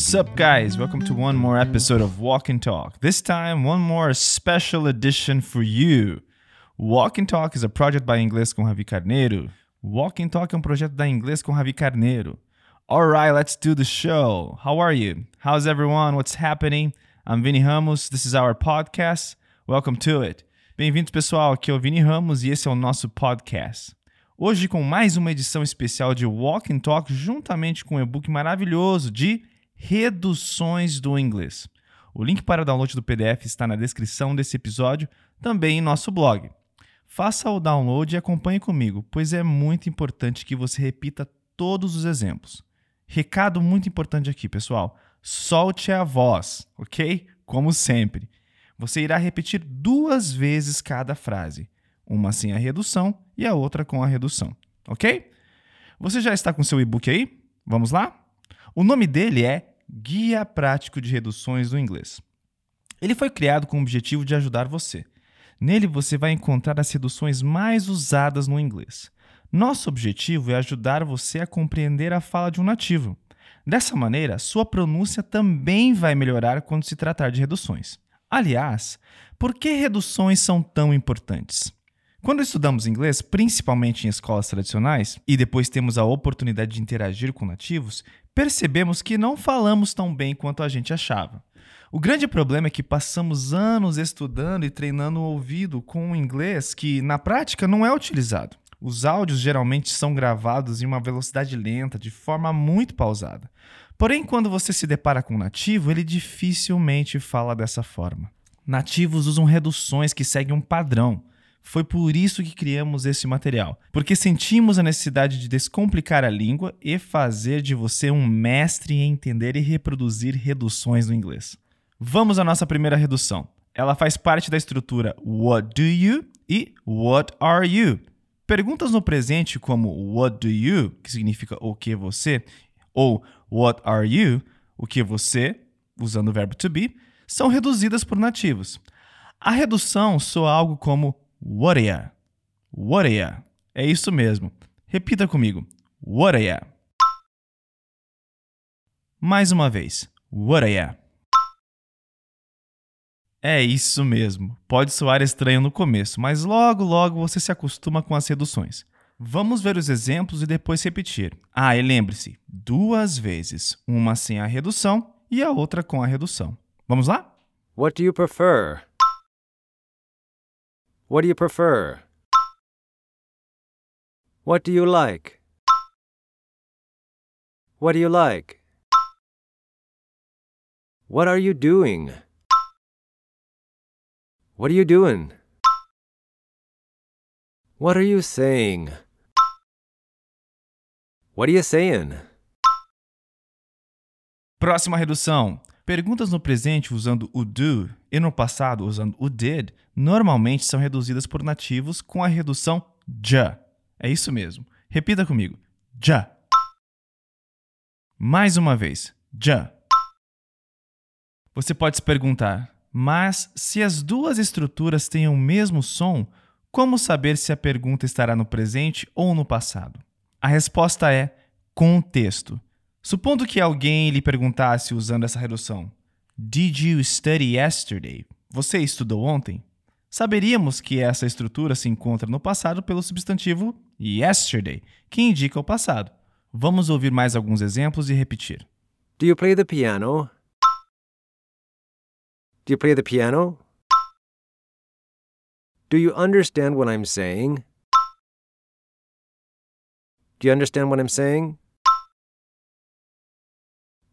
What's up, guys? Welcome to one more episode of Walk and Talk. This time, one more special edition for you. Walk and Talk is a project by Inglês com Ravi Carneiro. Walk and Talk é um projeto da Inglês com Ravi Carneiro. Alright, let's do the show. How are you? How's everyone? What's happening? I'm Vini Ramos. This is our podcast. Welcome to it. Bem-vindos, pessoal. Aqui é o Vini Ramos e esse é o nosso podcast. Hoje com mais uma edição especial de Walk and Talk, juntamente com um e-book maravilhoso de reduções do inglês. O link para o download do PDF está na descrição desse episódio, também em nosso blog. Faça o download e acompanhe comigo, pois é muito importante que você repita todos os exemplos. Recado muito importante aqui, pessoal: solte a voz, ok? Como sempre. Você irá repetir duas vezes cada frase, uma sem a redução e a outra com a redução, ok? Você já está com seu e-book aí? Vamos lá? O nome dele é Guia Prático de Reduções do Inglês. Ele foi criado com o objetivo de ajudar você. Nele você vai encontrar as reduções mais usadas no inglês. Nosso objetivo é ajudar você a compreender a fala de um nativo. Dessa maneira, sua pronúncia também vai melhorar quando se tratar de reduções. Aliás, por que reduções são tão importantes? Quando estudamos inglês, principalmente em escolas tradicionais, e depois temos a oportunidade de interagir com nativos, percebemos que não falamos tão bem quanto a gente achava. O grande problema é que passamos anos estudando e treinando o ouvido com um inglês que, na prática, não é utilizado. Os áudios geralmente são gravados em uma velocidade lenta, de forma muito pausada. Porém, quando você se depara com um nativo, ele dificilmente fala dessa forma. Nativos usam reduções que seguem um padrão. Foi por isso que criamos esse material, porque sentimos a necessidade de descomplicar a língua e fazer de você um mestre em entender e reproduzir reduções no inglês. Vamos à nossa primeira redução. Ela faz parte da estrutura What do you e What are you? Perguntas no presente como What do you, que significa o que você, ou What are you, o que você, usando o verbo to be, são reduzidas por nativos. A redução soa algo como Are ya? É isso mesmo. Repita comigo. Ya? Mais uma vez. Ya? É isso mesmo. Pode soar estranho no começo, mas logo logo você se acostuma com as reduções. Vamos ver os exemplos e depois repetir. Ah, e lembre-se: duas vezes, uma sem a redução e a outra com a redução. Vamos lá? What do you prefer? What do you prefer? What do you like? What do you like? What are you doing? What are you doing? What are you saying? What are you saying? Próxima redução. Perguntas no presente usando o do e no passado usando o did normalmente são reduzidas por nativos com a redução já. É isso mesmo. Repita comigo. Já. Mais uma vez. Já. Você pode se perguntar, mas se as duas estruturas têm o mesmo som, como saber se a pergunta estará no presente ou no passado? A resposta é contexto. Supondo que alguém lhe perguntasse usando essa redução: Did you study yesterday? Você estudou ontem? Saberíamos que essa estrutura se encontra no passado pelo substantivo yesterday, que indica o passado. Vamos ouvir mais alguns exemplos e repetir. Do you play the piano? Do you play the piano? Do you understand what I'm saying? Do you understand what I'm saying?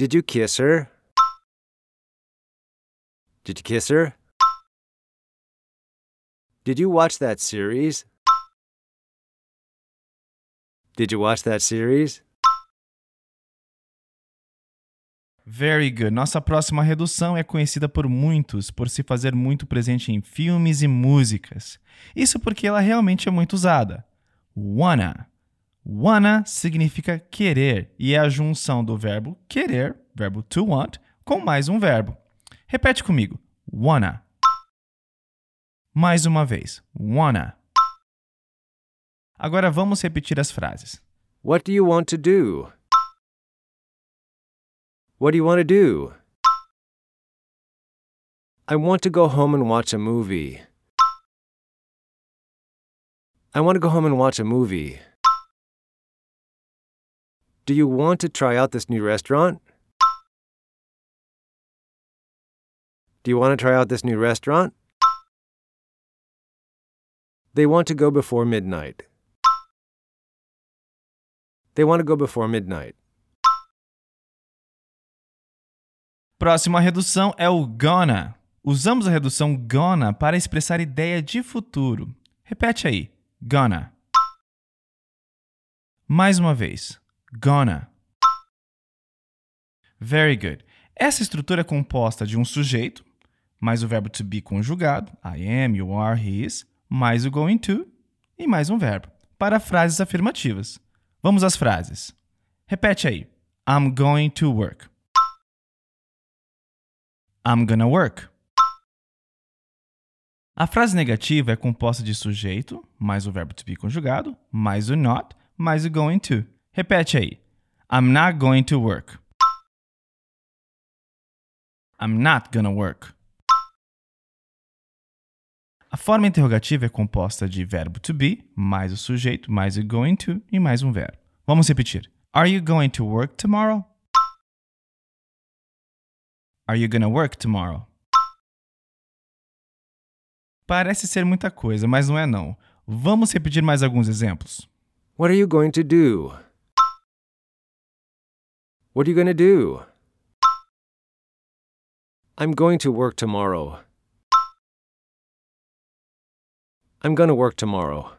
Did you kiss her? Did you kiss her? Did you watch that series? Did you watch that series? Very good. Nossa próxima redução é conhecida por muitos por se fazer muito presente em filmes e músicas. Isso porque ela realmente é muito usada. Wanna. Wanna significa querer e é a junção do verbo querer, verbo to want, com mais um verbo. Repete comigo. Wanna. Mais uma vez. Wanna. Agora vamos repetir as frases. What do you want to do? What do you want to do? I want to go home and watch a movie. I want to go home and watch a movie. Do you want to try out this new restaurant? Do you want to try out this new restaurant? They want to go before midnight. They want to go before midnight. Próxima redução é o gonna. Usamos a redução gonna para expressar ideia de futuro. Repete aí. Gonna. Mais uma vez. Gonna. Very good. Essa estrutura é composta de um sujeito, mais o verbo to be conjugado, I am, you are, he is, mais o going to e mais um verbo, para frases afirmativas. Vamos às frases. Repete aí. I'm going to work. I'm gonna work. A frase negativa é composta de sujeito, mais o verbo to be conjugado, mais o not, mais o going to. Repete aí. I'm not going to work. I'm not gonna work. A forma interrogativa é composta de verbo to be, mais o sujeito, mais o going to e mais um verbo. Vamos repetir. Are you going to work tomorrow? Are you gonna work tomorrow? Parece ser muita coisa, mas não é não. Vamos repetir mais alguns exemplos. What are you going to do? What are you going to do? I'm going to work tomorrow. I'm going to work tomorrow.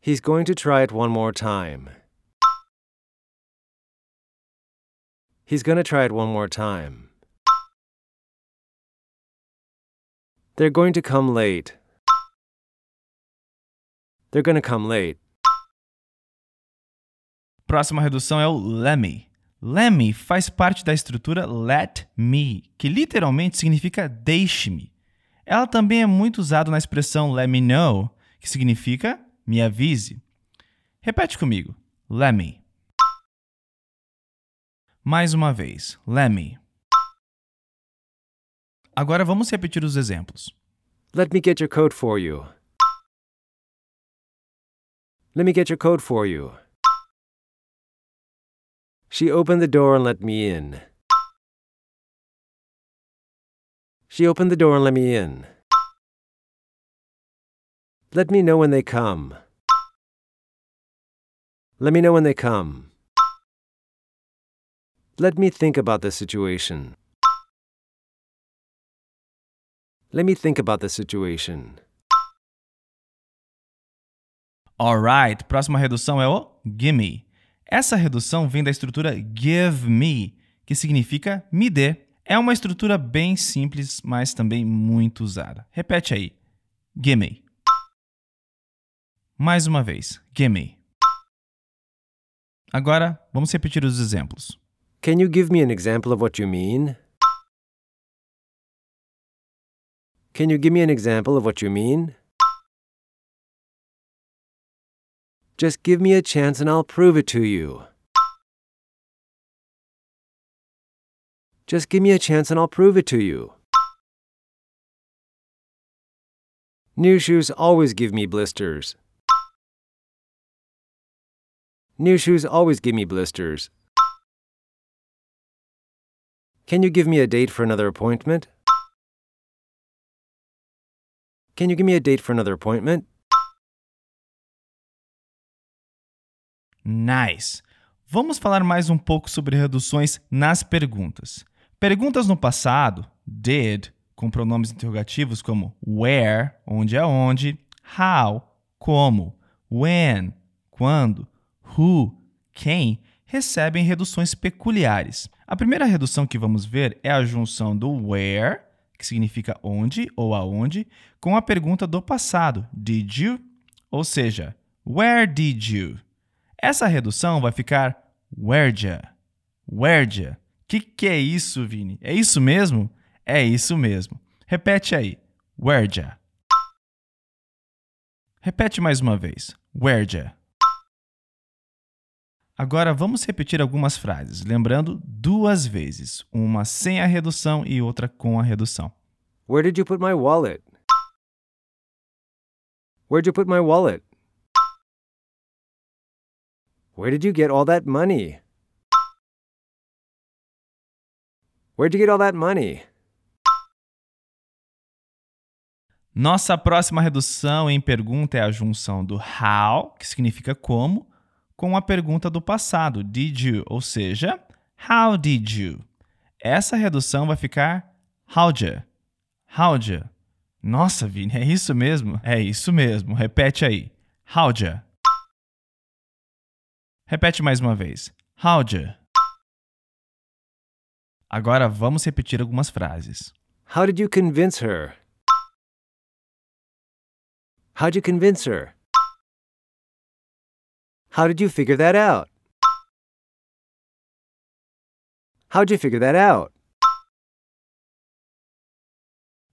He's going to try it one more time. He's going to try it one more time. They're going to come late. They're going to come late. Próxima redução é o lemme. Lemme faz parte da estrutura let me, que literalmente significa deixe-me. Ela também é muito usada na expressão let me know, que significa me avise. Repete comigo. Let me. Mais uma vez. Let me. Agora vamos repetir os exemplos. Let me get your coat for you. Let me get your coat for you. She opened the door and let me in. She opened the door and let me in. Let me know when they come. Let me know when they come. Let me think about the situation. Let me think about the situation. Alright, próxima redução é o gimme. Essa redução vem da estrutura give me, que significa me dê. É uma estrutura bem simples, mas também muito usada. Repete aí. Gimme. Mais uma vez. Gimme. Agora, vamos repetir os exemplos. Can you give me an example of what you mean? Can you give me an example of what you mean? Just give me a chance and I'll prove it to you. Just give me a chance and I'll prove it to you. New shoes always give me blisters. New shoes always give me blisters. Can you give me a date for another appointment? Can you give me a date for another appointment? Nice! Vamos falar mais um pouco sobre reduções nas perguntas. Perguntas no passado, did, com pronomes interrogativos como where, onde é onde, how, como, when, quando, who, quem, recebem reduções peculiares. A primeira redução que vamos ver é a junção do where, que significa onde ou aonde, com a pergunta do passado, did you? Ou seja, where did you? Essa redução vai ficar where'd Where'd Que que é isso, Vini? É isso mesmo? É isso mesmo. Repete aí. Where'd Repete mais uma vez. Where'd Agora vamos repetir algumas frases, lembrando duas vezes, uma sem a redução e outra com a redução. Where did you put my wallet? Where'd you put my wallet? Where did you get all that money? Where'd you get all that money? Nossa próxima redução em pergunta é a junção do how, que significa como, com a pergunta do passado, did you, ou seja, how did you. Essa redução vai ficar how'd you, how'd you. Nossa, Vini, é isso mesmo? É isso mesmo. Repete aí. How'd you? Repete mais uma vez. How'd you? Agora vamos repetir algumas frases. How did you convince her? How'd you convince her? How did you figure that out? How'd you figure that out?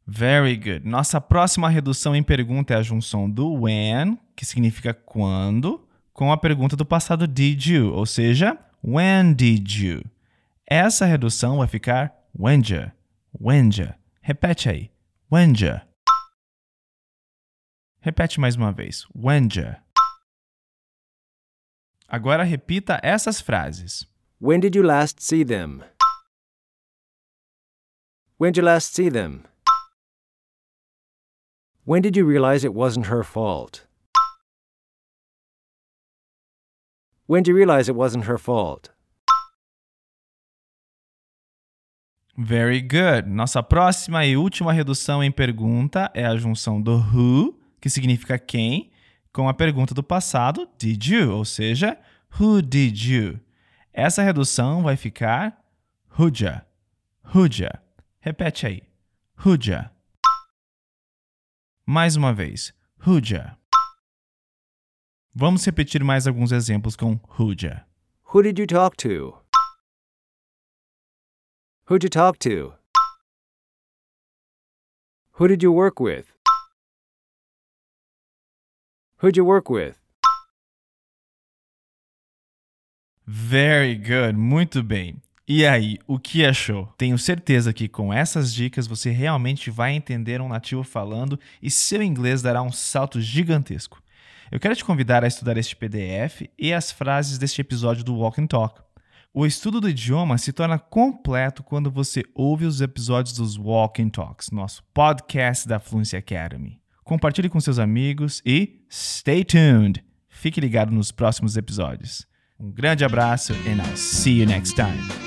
Very good. Nossa próxima redução em pergunta é a junção do when, que significa quando, com a pergunta do passado did you, ou seja, when did you. Essa redução vai ficar whenja, whenja. Repete aí. Whenja. Repete mais uma vez. Whenja. Agora repita essas frases. When did you last see them? When did you last see them? When did you realize it wasn't her fault? When did you realize it wasn't her fault? Very good. Nossa próxima e última redução em pergunta é a junção do who, que significa quem, com a pergunta do passado, did you, ou seja, who did you. Essa redução vai ficar who'ja, who'ja. Repete aí. Who'ja. Mais uma vez. Who'ja. Vamos repetir mais alguns exemplos com who'ja. Who did you talk to? Who'd you talk to? Who did you work with? Who'd you work with? Very good, muito bem. E aí, o que achou? Tenho certeza que com essas dicas você realmente vai entender um nativo falando e seu inglês dará um salto gigantesco. Eu quero te convidar a estudar este PDF e as frases deste episódio do Walk and Talk. O estudo do idioma se torna completo quando você ouve os episódios dos Walk and Talks, nosso podcast da Fluency Academy. Compartilhe com seus amigos e stay tuned. Fique ligado nos próximos episódios. Um grande abraço and I'll see you next time.